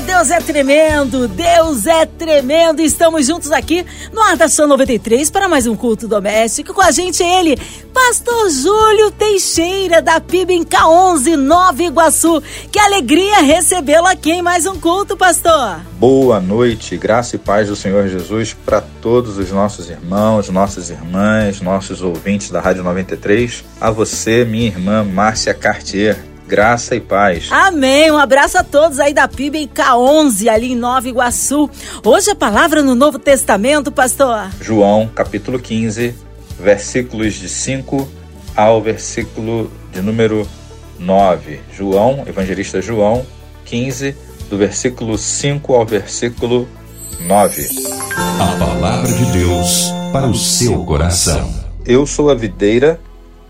Deus é tremendo, Deus é tremendo. Estamos juntos aqui no Ardação 93 para mais um culto doméstico. Com a gente ele, Pastor Júlio Teixeira, da PIB em K11, Nova Iguaçu. Que alegria recebê-lo aqui em mais um culto, pastor. Boa noite, graça e paz do Senhor Jesus para todos os nossos irmãos, nossas irmãs, nossos ouvintes da Rádio 93. A você, minha irmã Márcia Cartier graça e paz. Amém. Um abraço a todos aí da PIB em K11, ali em Nova Iguaçu. Hoje a palavra no Novo Testamento, pastor. João, capítulo 15, versículos de 5 ao versículo de número 9. João, evangelista João, 15, do versículo 5 ao versículo 9. A palavra de Deus para o seu coração. Eu sou a videira,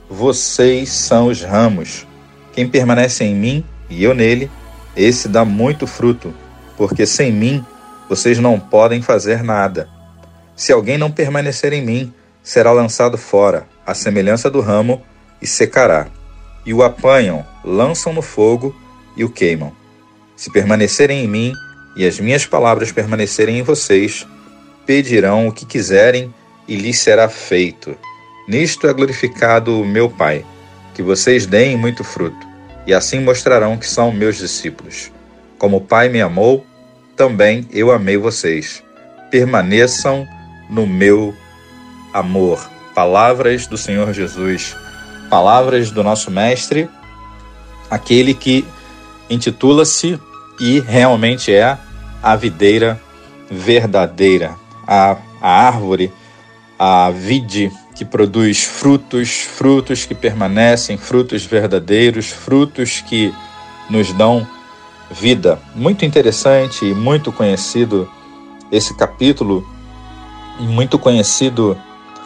vocês são os ramos. Quem permanece em mim e eu nele, esse dá muito fruto, porque sem mim vocês não podem fazer nada. Se alguém não permanecer em mim, será lançado fora, à semelhança do ramo, e secará. E o apanham, lançam no fogo e o queimam. Se permanecerem em mim e as minhas palavras permanecerem em vocês, pedirão o que quiserem e lhes será feito. Nisto é glorificado o meu Pai que vocês deem muito fruto, e assim mostrarão que são meus discípulos. Como o Pai me amou, também eu amei vocês. Permaneçam no meu amor. Palavras do Senhor Jesus, palavras do nosso Mestre, aquele que intitula-se e realmente é a videira verdadeira, a, a árvore, a vide que produz frutos, frutos que permanecem, frutos verdadeiros, frutos que nos dão vida. Muito interessante e muito conhecido esse capítulo, e muito conhecido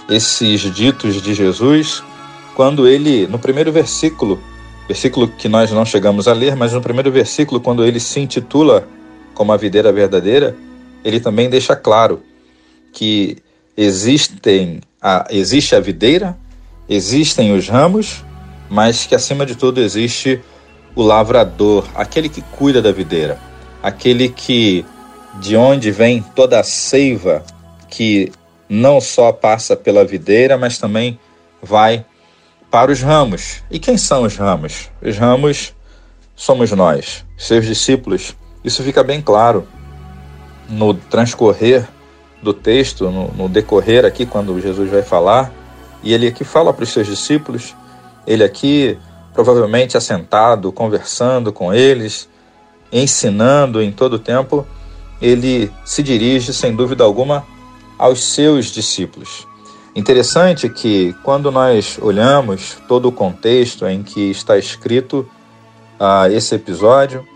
esses ditos de Jesus, quando ele, no primeiro versículo, versículo que nós não chegamos a ler, mas no primeiro versículo, quando ele se intitula como a videira verdadeira, ele também deixa claro que existem a, existe a videira, existem os ramos, mas que acima de tudo existe o lavrador, aquele que cuida da videira, aquele que de onde vem toda a seiva que não só passa pela videira, mas também vai para os ramos. E quem são os ramos? Os ramos somos nós, seus discípulos. Isso fica bem claro no transcorrer do texto, no, no decorrer aqui, quando Jesus vai falar, e ele aqui fala para os seus discípulos, ele aqui provavelmente assentado, conversando com eles, ensinando em todo o tempo, ele se dirige, sem dúvida alguma, aos seus discípulos. Interessante que, quando nós olhamos todo o contexto em que está escrito uh, esse episódio,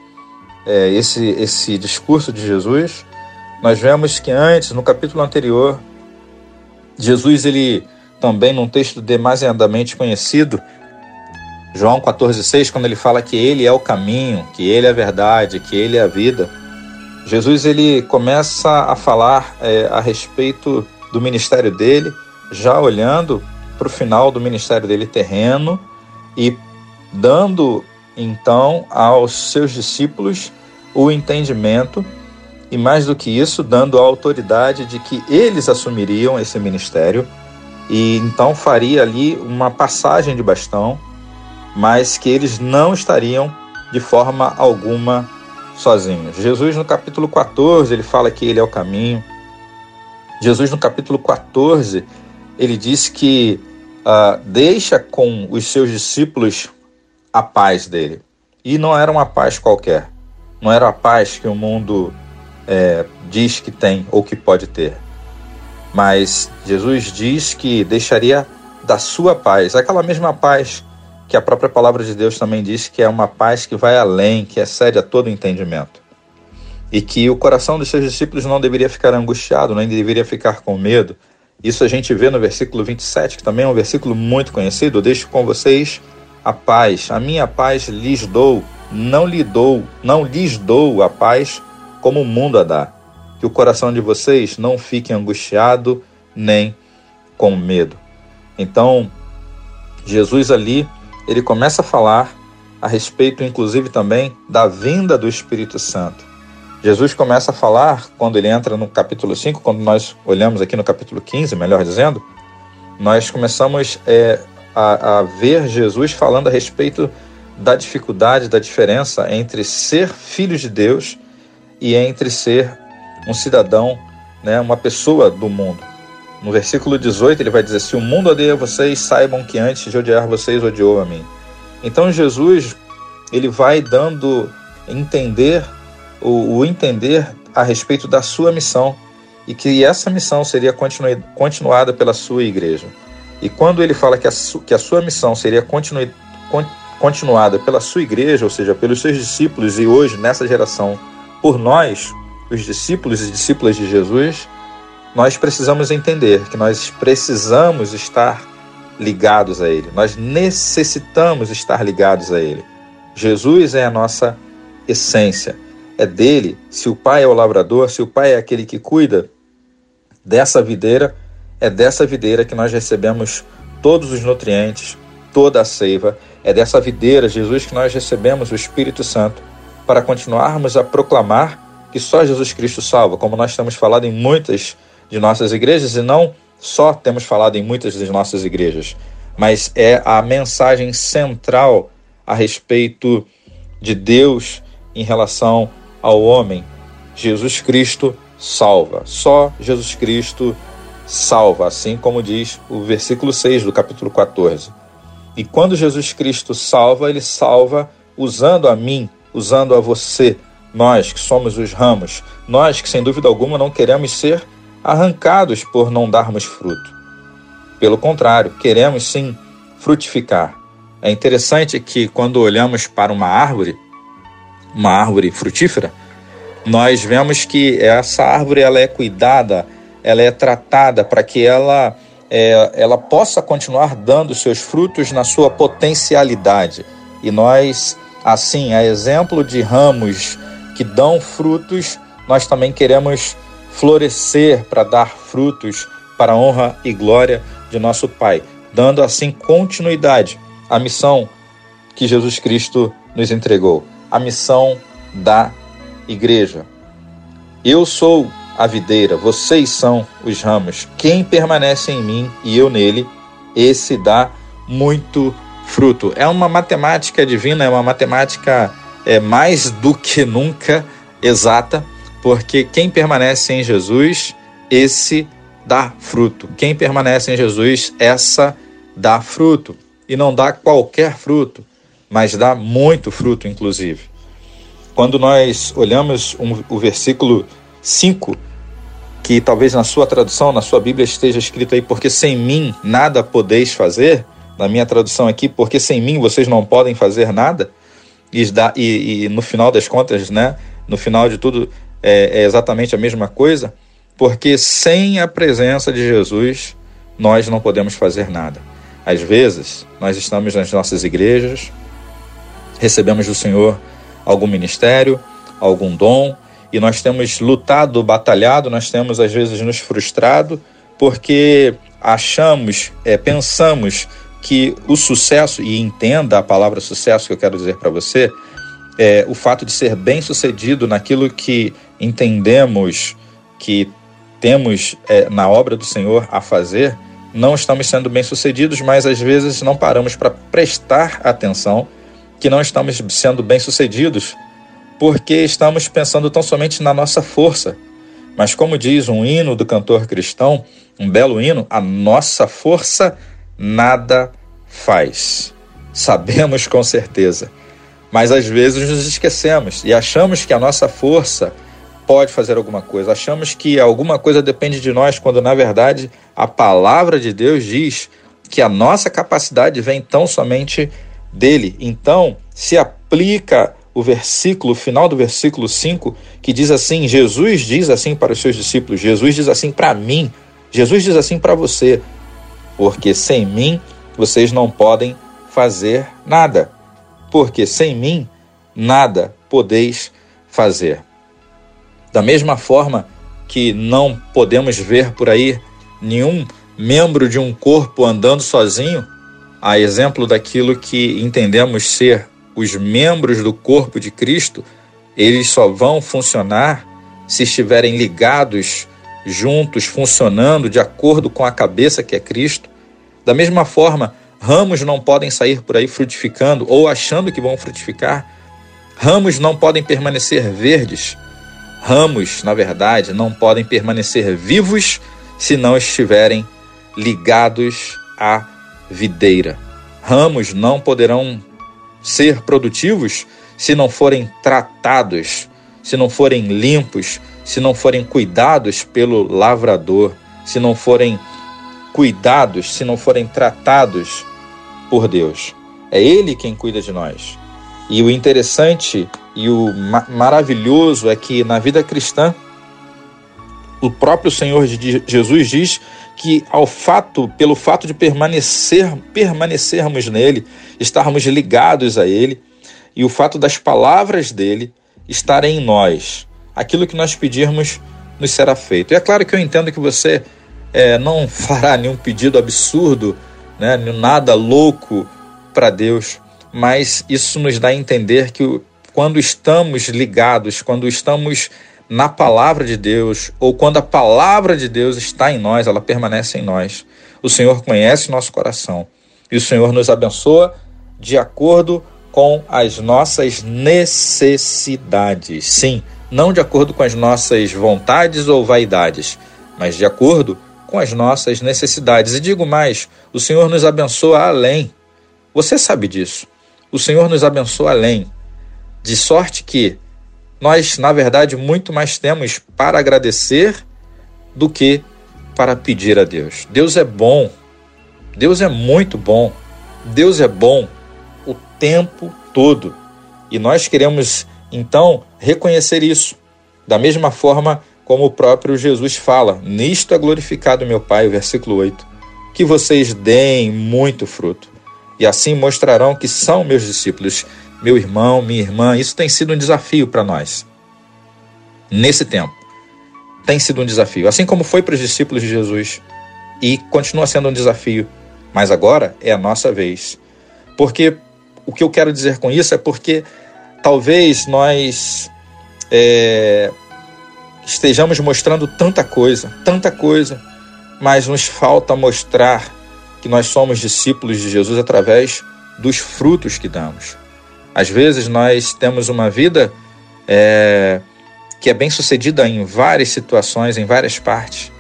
é, esse, esse discurso de Jesus, nós vemos que antes, no capítulo anterior, Jesus, ele também num texto demasiadamente conhecido, João 14,6, quando ele fala que ele é o caminho, que ele é a verdade, que ele é a vida, Jesus ele começa a falar é, a respeito do ministério dele, já olhando para o final do ministério dele terreno e dando então aos seus discípulos o entendimento e mais do que isso, dando a autoridade de que eles assumiriam esse ministério e então faria ali uma passagem de bastão, mas que eles não estariam de forma alguma sozinhos. Jesus no capítulo 14, ele fala que ele é o caminho. Jesus no capítulo 14, ele diz que uh, deixa com os seus discípulos a paz dele. E não era uma paz qualquer. Não era a paz que o mundo é, diz que tem ou que pode ter. Mas Jesus diz que deixaria da sua paz, aquela mesma paz que a própria palavra de Deus também diz que é uma paz que vai além, que excede a todo entendimento. E que o coração dos seus discípulos não deveria ficar angustiado, nem deveria ficar com medo. Isso a gente vê no versículo 27, que também é um versículo muito conhecido. Eu deixo com vocês a paz. A minha paz lhes dou, não lhe dou, não lhes dou a paz como o mundo a dá. que o coração de vocês não fique angustiado nem com medo. Então, Jesus ali, ele começa a falar a respeito, inclusive, também da vinda do Espírito Santo. Jesus começa a falar, quando ele entra no capítulo 5, quando nós olhamos aqui no capítulo 15, melhor dizendo, nós começamos é, a, a ver Jesus falando a respeito da dificuldade, da diferença entre ser filho de Deus e entre ser um cidadão, né, uma pessoa do mundo. No versículo 18 ele vai dizer: Se o mundo odeia vocês, saibam que antes de odiar vocês, odiou a mim. Então Jesus ele vai dando entender o, o entender a respeito da sua missão e que essa missão seria continu, continuada pela sua igreja. E quando ele fala que a, que a sua missão seria continu, continuada pela sua igreja, ou seja, pelos seus discípulos e hoje nessa geração por nós, os discípulos e discípulas de Jesus, nós precisamos entender que nós precisamos estar ligados a Ele, nós necessitamos estar ligados a Ele. Jesus é a nossa essência, é dele. Se o Pai é o lavrador, se o Pai é aquele que cuida dessa videira, é dessa videira que nós recebemos todos os nutrientes, toda a seiva. É dessa videira, Jesus, que nós recebemos o Espírito Santo para continuarmos a proclamar que só Jesus Cristo salva, como nós temos falado em muitas de nossas igrejas, e não só temos falado em muitas das nossas igrejas, mas é a mensagem central a respeito de Deus em relação ao homem. Jesus Cristo salva. Só Jesus Cristo salva, assim como diz o versículo 6 do capítulo 14. E quando Jesus Cristo salva, ele salva usando a mim, usando a você, nós que somos os ramos, nós que sem dúvida alguma não queremos ser arrancados por não darmos fruto. Pelo contrário, queremos sim frutificar. É interessante que quando olhamos para uma árvore, uma árvore frutífera, nós vemos que essa árvore ela é cuidada, ela é tratada para que ela, é, ela possa continuar dando seus frutos na sua potencialidade. E nós, assim, a exemplo de ramos que dão frutos, nós também queremos florescer para dar frutos para a honra e glória de nosso Pai, dando assim continuidade à missão que Jesus Cristo nos entregou, a missão da igreja. Eu sou a videira, vocês são os ramos. Quem permanece em mim e eu nele, esse dá muito fruto. É uma matemática divina, é uma matemática é, mais do que nunca exata, porque quem permanece em Jesus, esse dá fruto. Quem permanece em Jesus, essa dá fruto. E não dá qualquer fruto, mas dá muito fruto, inclusive. Quando nós olhamos um, o versículo 5, que talvez na sua tradução, na sua Bíblia esteja escrito aí, porque sem mim nada podeis fazer, na minha tradução aqui, porque sem mim vocês não podem fazer nada, e, e, e no final das contas, né, no final de tudo, é, é exatamente a mesma coisa, porque sem a presença de Jesus nós não podemos fazer nada. Às vezes, nós estamos nas nossas igrejas, recebemos do Senhor algum ministério, algum dom, e nós temos lutado, batalhado, nós temos às vezes nos frustrado, porque achamos, é, pensamos que o sucesso, e entenda a palavra sucesso que eu quero dizer para você, é o fato de ser bem sucedido naquilo que entendemos que temos é, na obra do Senhor a fazer, não estamos sendo bem sucedidos, mas às vezes não paramos para prestar atenção que não estamos sendo bem-sucedidos porque estamos pensando tão somente na nossa força. Mas, como diz um hino do cantor cristão, um belo hino, a nossa força nada faz. Sabemos com certeza. Mas às vezes nos esquecemos e achamos que a nossa força pode fazer alguma coisa. Achamos que alguma coisa depende de nós, quando na verdade a palavra de Deus diz que a nossa capacidade vem tão somente dele. Então, se aplica o versículo, o final do versículo 5, que diz assim: Jesus diz assim para os seus discípulos, Jesus diz assim para mim, Jesus diz assim para você, porque sem mim vocês não podem fazer nada, porque sem mim nada podeis fazer. Da mesma forma, que não podemos ver por aí nenhum membro de um corpo andando sozinho, a exemplo daquilo que entendemos ser os membros do corpo de Cristo, eles só vão funcionar se estiverem ligados, juntos, funcionando de acordo com a cabeça que é Cristo. Da mesma forma, ramos não podem sair por aí frutificando ou achando que vão frutificar. Ramos não podem permanecer verdes. Ramos, na verdade, não podem permanecer vivos se não estiverem ligados à videira. Ramos não poderão ser produtivos se não forem tratados, se não forem limpos, se não forem cuidados pelo lavrador, se não forem cuidados, se não forem tratados por Deus. É Ele quem cuida de nós. E o interessante e o ma maravilhoso é que na vida cristã, o próprio Senhor Jesus diz que ao fato, pelo fato de permanecer, permanecermos nele, estarmos ligados a ele, e o fato das palavras dele estarem em nós, aquilo que nós pedirmos nos será feito. E é claro que eu entendo que você é, não fará nenhum pedido absurdo, né, nada louco para Deus, mas isso nos dá a entender que quando estamos ligados, quando estamos na palavra de Deus, ou quando a palavra de Deus está em nós, ela permanece em nós. O Senhor conhece nosso coração e o Senhor nos abençoa de acordo com as nossas necessidades. Sim, não de acordo com as nossas vontades ou vaidades, mas de acordo com as nossas necessidades. E digo mais: o Senhor nos abençoa além. Você sabe disso. O Senhor nos abençoa além. De sorte que nós, na verdade, muito mais temos para agradecer do que para pedir a Deus. Deus é bom, Deus é muito bom, Deus é bom o tempo todo. E nós queremos, então, reconhecer isso. Da mesma forma como o próprio Jesus fala: Nisto é glorificado meu Pai, versículo 8, que vocês deem muito fruto, e assim mostrarão que são meus discípulos meu irmão, minha irmã, isso tem sido um desafio para nós. Nesse tempo. Tem sido um desafio. Assim como foi para os discípulos de Jesus. E continua sendo um desafio. Mas agora é a nossa vez. Porque o que eu quero dizer com isso é porque talvez nós é, estejamos mostrando tanta coisa, tanta coisa, mas nos falta mostrar que nós somos discípulos de Jesus através dos frutos que damos. Às vezes nós temos uma vida é, que é bem sucedida em várias situações, em várias partes,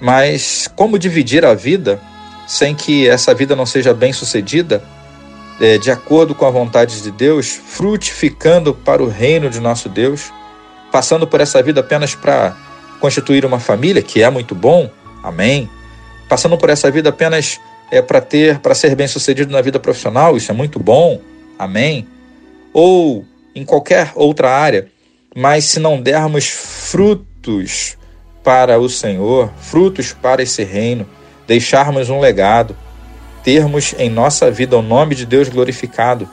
mas como dividir a vida sem que essa vida não seja bem sucedida, é, de acordo com a vontade de Deus, frutificando para o reino de nosso Deus, passando por essa vida apenas para constituir uma família, que é muito bom, amém. Passando por essa vida apenas é para ter, para ser bem sucedido na vida profissional, isso é muito bom, amém ou em qualquer outra área, mas se não dermos frutos para o Senhor, frutos para esse reino, deixarmos um legado, termos em nossa vida o nome de Deus glorificado,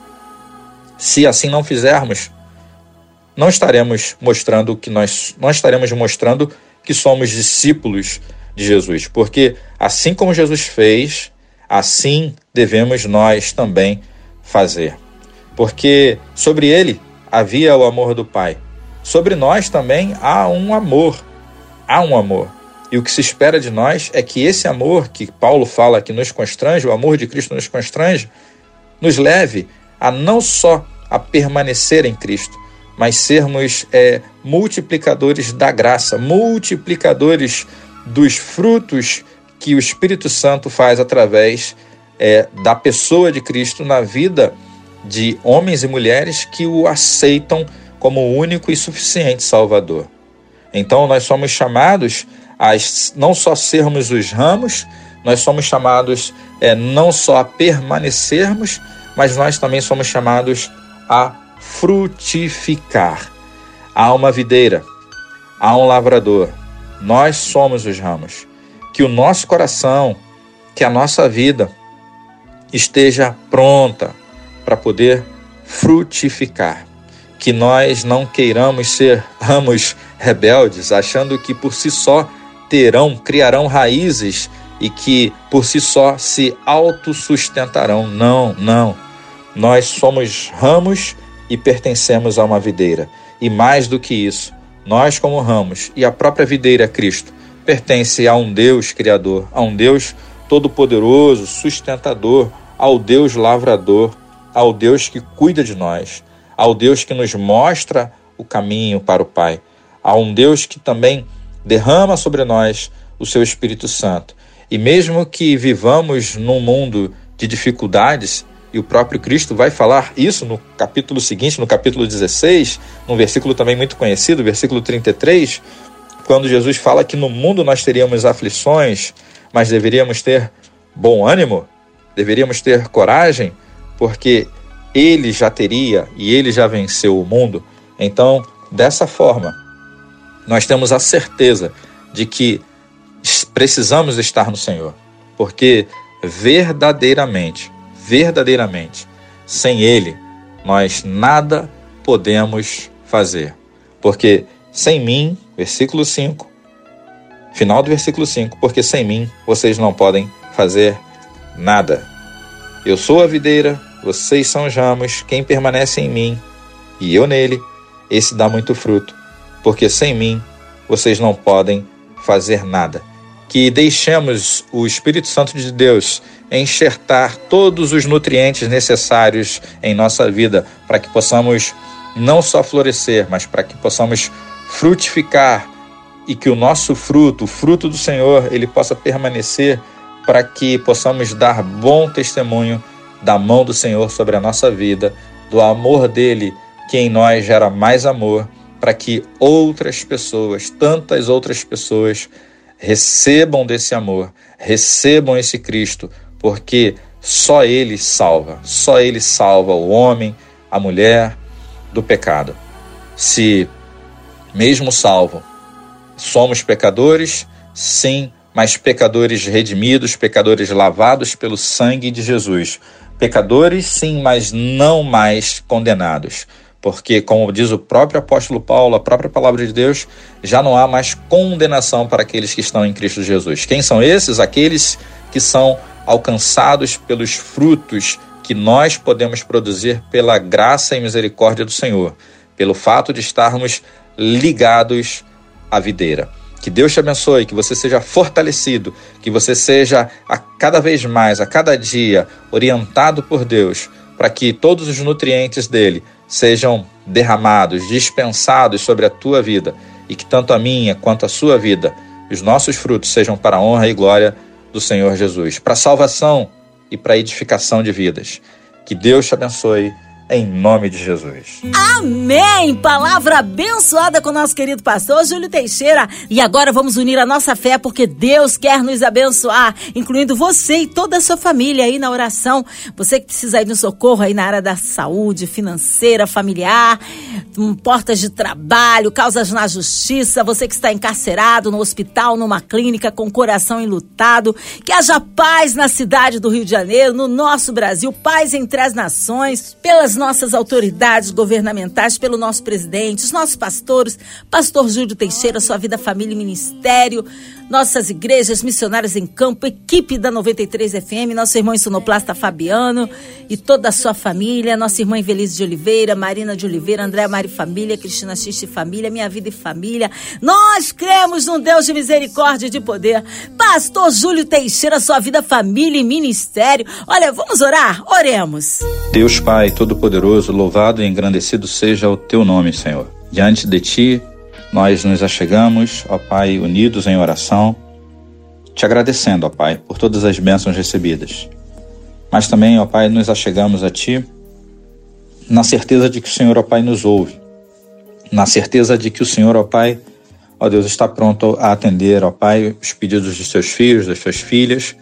se assim não fizermos, não estaremos mostrando que nós não estaremos mostrando que somos discípulos de Jesus, porque assim como Jesus fez, assim devemos nós também fazer porque sobre ele havia o amor do Pai. Sobre nós também há um amor. Há um amor. E o que se espera de nós é que esse amor que Paulo fala que nos constrange, o amor de Cristo nos constrange, nos leve a não só a permanecer em Cristo, mas sermos é, multiplicadores da graça, multiplicadores dos frutos que o Espírito Santo faz através é, da pessoa de Cristo na vida de homens e mulheres que o aceitam como único e suficiente Salvador. Então nós somos chamados a não só sermos os ramos, nós somos chamados é, não só a permanecermos, mas nós também somos chamados a frutificar. Há uma videira, há um lavrador, nós somos os ramos. Que o nosso coração, que a nossa vida esteja pronta para poder frutificar. que nós não queiramos ser ramos rebeldes, achando que por si só terão, criarão raízes e que por si só se autossustentarão. Não, não. Nós somos ramos e pertencemos a uma videira. E mais do que isso, nós, como ramos e a própria videira Cristo, pertence a um Deus Criador, a um Deus Todo-Poderoso, sustentador, ao Deus Lavrador, ao Deus que cuida de nós, ao Deus que nos mostra o caminho para o Pai, a um Deus que também derrama sobre nós o seu Espírito Santo. E mesmo que vivamos num mundo de dificuldades, e o próprio Cristo vai falar isso no capítulo seguinte, no capítulo 16, num versículo também muito conhecido, versículo 33, quando Jesus fala que no mundo nós teríamos aflições, mas deveríamos ter bom ânimo, deveríamos ter coragem, porque ele já teria e ele já venceu o mundo. Então, dessa forma, nós temos a certeza de que precisamos estar no Senhor, porque verdadeiramente, verdadeiramente, sem Ele, nós nada podemos fazer. Porque sem mim, versículo 5, final do versículo 5, porque sem mim vocês não podem fazer nada. Eu sou a videira, vocês são os ramos, quem permanece em mim e eu nele, esse dá muito fruto, porque sem mim vocês não podem fazer nada. Que deixemos o Espírito Santo de Deus enxertar todos os nutrientes necessários em nossa vida para que possamos não só florescer, mas para que possamos frutificar e que o nosso fruto, o fruto do Senhor, ele possa permanecer para que possamos dar bom testemunho da mão do Senhor sobre a nossa vida, do amor dele que em nós gera mais amor, para que outras pessoas, tantas outras pessoas, recebam desse amor, recebam esse Cristo, porque só ele salva, só ele salva o homem, a mulher do pecado. Se mesmo salvo, somos pecadores, sim, mas pecadores redimidos, pecadores lavados pelo sangue de Jesus. Pecadores, sim, mas não mais condenados. Porque, como diz o próprio apóstolo Paulo, a própria palavra de Deus, já não há mais condenação para aqueles que estão em Cristo Jesus. Quem são esses? Aqueles que são alcançados pelos frutos que nós podemos produzir pela graça e misericórdia do Senhor, pelo fato de estarmos ligados à videira. Que Deus te abençoe, que você seja fortalecido, que você seja a cada vez mais, a cada dia, orientado por Deus, para que todos os nutrientes dele sejam derramados, dispensados sobre a tua vida e que tanto a minha quanto a sua vida, os nossos frutos sejam para a honra e glória do Senhor Jesus, para a salvação e para a edificação de vidas. Que Deus te abençoe em nome de Jesus. Amém! Palavra abençoada com o nosso querido pastor Júlio Teixeira. E agora vamos unir a nossa fé, porque Deus quer nos abençoar, incluindo você e toda a sua família aí na oração. Você que precisa ir no socorro aí na área da saúde, financeira, familiar, hum, portas de trabalho, causas na justiça, você que está encarcerado no hospital, numa clínica com o coração enlutado. Que haja paz na cidade do Rio de Janeiro, no nosso Brasil, paz entre as nações, pelas nossas autoridades governamentais, pelo nosso presidente, os nossos pastores, pastor Júlio Teixeira, sua vida, família e ministério, nossas igrejas, missionários em campo, equipe da 93 FM, nosso irmão sonoplasta Fabiano e toda a sua família, nossa irmã Invelise de Oliveira, Marina de Oliveira, André Mari Família, Cristina Xixi Família, Minha Vida e Família. Nós cremos num Deus de misericórdia e de poder. Pastor Júlio Teixeira, sua vida, família e ministério. Olha, vamos orar? Oremos. Deus Pai Todo-Poderoso, louvado e engrandecido seja o teu nome, Senhor. Diante de ti, nós nos achegamos, ó Pai, unidos em oração, te agradecendo, ó Pai, por todas as bênçãos recebidas. Mas também, ó Pai, nos achegamos a Ti na certeza de que o Senhor, ó Pai, nos ouve, na certeza de que o Senhor, ó Pai, ó Deus, está pronto a atender, ó Pai, os pedidos dos Teus filhos, das Tuas filhas.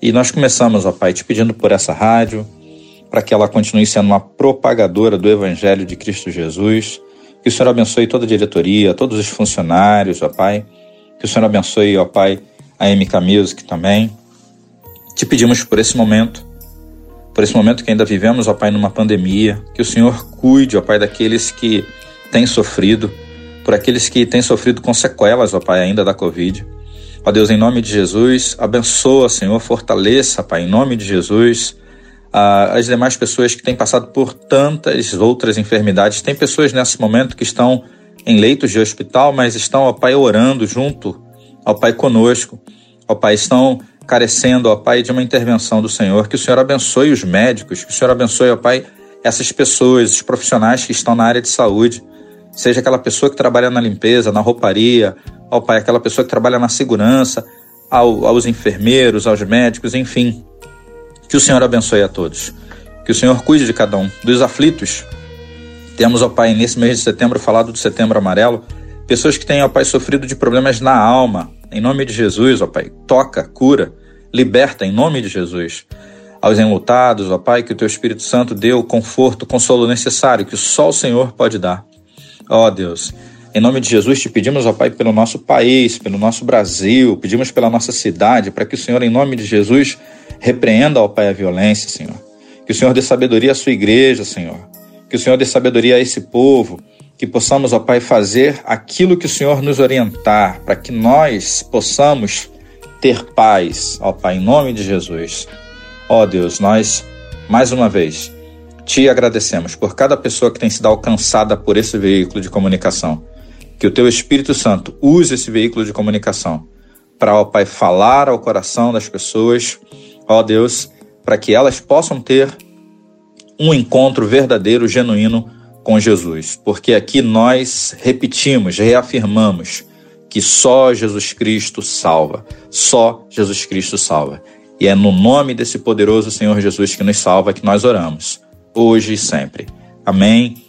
E nós começamos, ó Pai, te pedindo por essa rádio, para que ela continue sendo uma propagadora do Evangelho de Cristo Jesus que o Senhor abençoe toda a diretoria, todos os funcionários, ó Pai. Que o Senhor abençoe, ó Pai, a MK Music também. Te pedimos por esse momento, por esse momento que ainda vivemos, ó Pai, numa pandemia. Que o Senhor cuide, ó Pai, daqueles que têm sofrido, por aqueles que têm sofrido com sequelas, ó Pai, ainda da Covid. Ó Deus, em nome de Jesus, abençoa, Senhor, fortaleça, Pai, em nome de Jesus, as demais pessoas que têm passado por tantas outras enfermidades. Tem pessoas nesse momento que estão em leitos de hospital, mas estão, ó Pai, orando junto ao Pai conosco. Ó Pai, estão carecendo, ó Pai, de uma intervenção do Senhor. Que o Senhor abençoe os médicos, que o Senhor abençoe, ó Pai, essas pessoas, os profissionais que estão na área de saúde. Seja aquela pessoa que trabalha na limpeza, na rouparia, ó Pai, aquela pessoa que trabalha na segurança, ao, aos enfermeiros, aos médicos, enfim. Que o Senhor abençoe a todos. Que o Senhor cuide de cada um. Dos aflitos. Temos, ó Pai, nesse mês de setembro, falado do setembro amarelo, pessoas que têm, ó Pai, sofrido de problemas na alma, em nome de Jesus, ó Pai, toca, cura, liberta em nome de Jesus. Aos enlutados, ó Pai, que o Teu Espírito Santo dê o conforto, o consolo necessário que só o Senhor pode dar. Ó Deus, em nome de Jesus te pedimos, ó Pai, pelo nosso país, pelo nosso Brasil, pedimos pela nossa cidade, para que o Senhor, em nome de Jesus, repreenda, ó Pai, a violência, Senhor. Que o Senhor dê sabedoria à sua igreja, Senhor. Que o Senhor dê sabedoria a esse povo, que possamos, ó Pai, fazer aquilo que o Senhor nos orientar, para que nós possamos ter paz, ó Pai, em nome de Jesus. Ó Deus, nós, mais uma vez, te agradecemos por cada pessoa que tem sido alcançada por esse veículo de comunicação. Que o Teu Espírito Santo use esse veículo de comunicação para, ó Pai, falar ao coração das pessoas, ó Deus, para que elas possam ter um encontro verdadeiro, genuíno com Jesus, porque aqui nós repetimos, reafirmamos que só Jesus Cristo salva, só Jesus Cristo salva. E é no nome desse poderoso Senhor Jesus que nos salva que nós oramos, hoje e sempre. Amém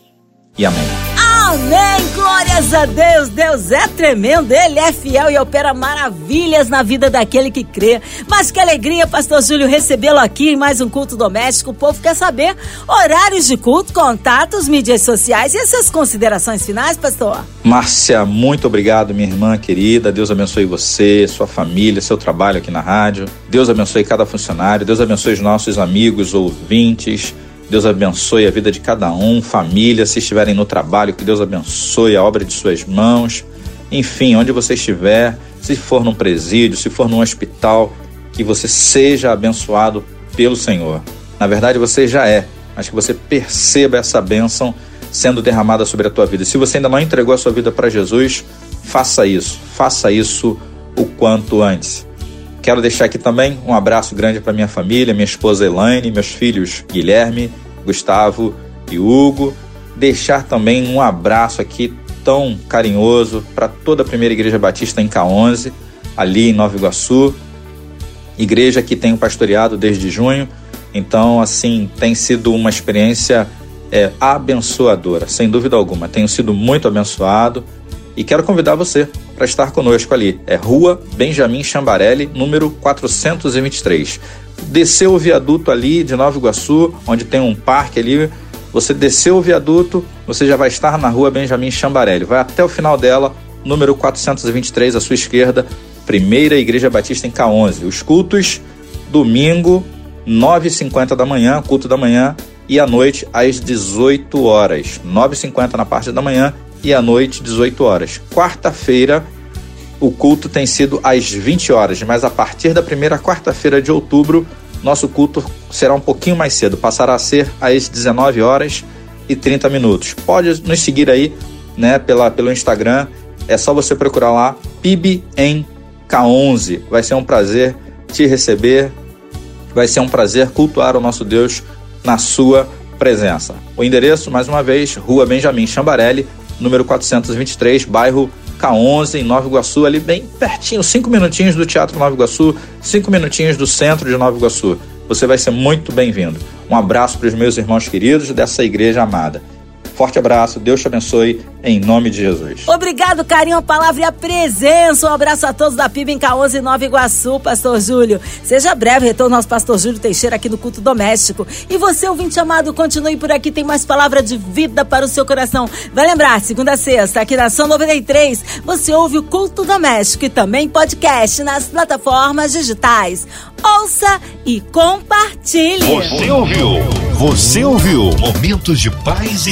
e amém. Amém! Glórias a Deus! Deus é tremendo, Ele é fiel e opera maravilhas na vida daquele que crê. Mas que alegria, Pastor Júlio, recebê-lo aqui em mais um culto doméstico. O povo quer saber horários de culto, contatos, mídias sociais e essas considerações finais, Pastor. Márcia, muito obrigado, minha irmã querida. Deus abençoe você, sua família, seu trabalho aqui na rádio. Deus abençoe cada funcionário. Deus abençoe os nossos amigos, ouvintes Deus abençoe a vida de cada um, família, se estiverem no trabalho, que Deus abençoe a obra de suas mãos. Enfim, onde você estiver, se for num presídio, se for num hospital, que você seja abençoado pelo Senhor. Na verdade, você já é, mas que você perceba essa bênção sendo derramada sobre a tua vida. Se você ainda não entregou a sua vida para Jesus, faça isso, faça isso o quanto antes. Quero deixar aqui também um abraço grande para minha família, minha esposa Elaine, meus filhos Guilherme, Gustavo e Hugo. Deixar também um abraço aqui tão carinhoso para toda a primeira igreja batista em K11, ali em Nova Iguaçu. Igreja que tenho pastoreado desde junho, então assim tem sido uma experiência é, abençoadora, sem dúvida alguma. Tenho sido muito abençoado e quero convidar você para estar conosco ali. É Rua Benjamin Chambarelli, número 423. Desceu o viaduto ali de Nova Iguaçu, onde tem um parque ali. Você desceu o viaduto, você já vai estar na Rua Benjamin Chambarelli. Vai até o final dela, número 423 à sua esquerda, Primeira Igreja Batista em K11. Os cultos, domingo, 9h50 da manhã, culto da manhã, e à noite às 18 horas. 9h50 na parte da manhã e à noite, 18 horas. Quarta-feira, o culto tem sido às 20 horas, mas a partir da primeira quarta-feira de outubro, nosso culto será um pouquinho mais cedo, passará a ser às 19 horas e 30 minutos. Pode nos seguir aí, né, pela, pelo Instagram, é só você procurar lá PIB em K11. Vai ser um prazer te receber, vai ser um prazer cultuar o nosso Deus na sua presença. O endereço, mais uma vez, Rua Benjamin Chambarelli, número 423, bairro K11, em Nova Iguaçu, ali bem pertinho, cinco minutinhos do Teatro Nova Iguaçu, cinco minutinhos do centro de Nova Iguaçu. Você vai ser muito bem-vindo. Um abraço para os meus irmãos queridos dessa igreja amada. Forte abraço, Deus te abençoe, em nome de Jesus. Obrigado, carinho, a palavra e a presença. Um abraço a todos da PIB em K11 Nova Iguaçu, Pastor Júlio. Seja breve, retorno nosso Pastor Júlio Teixeira aqui no Culto Doméstico. E você, ouvinte amado, continue por aqui, tem mais palavra de vida para o seu coração. Vai lembrar, segunda a sexta, aqui na São 93, você ouve o Culto Doméstico e também podcast nas plataformas digitais. ouça e compartilhe. Você ouviu? Você ouviu? Momentos de paz e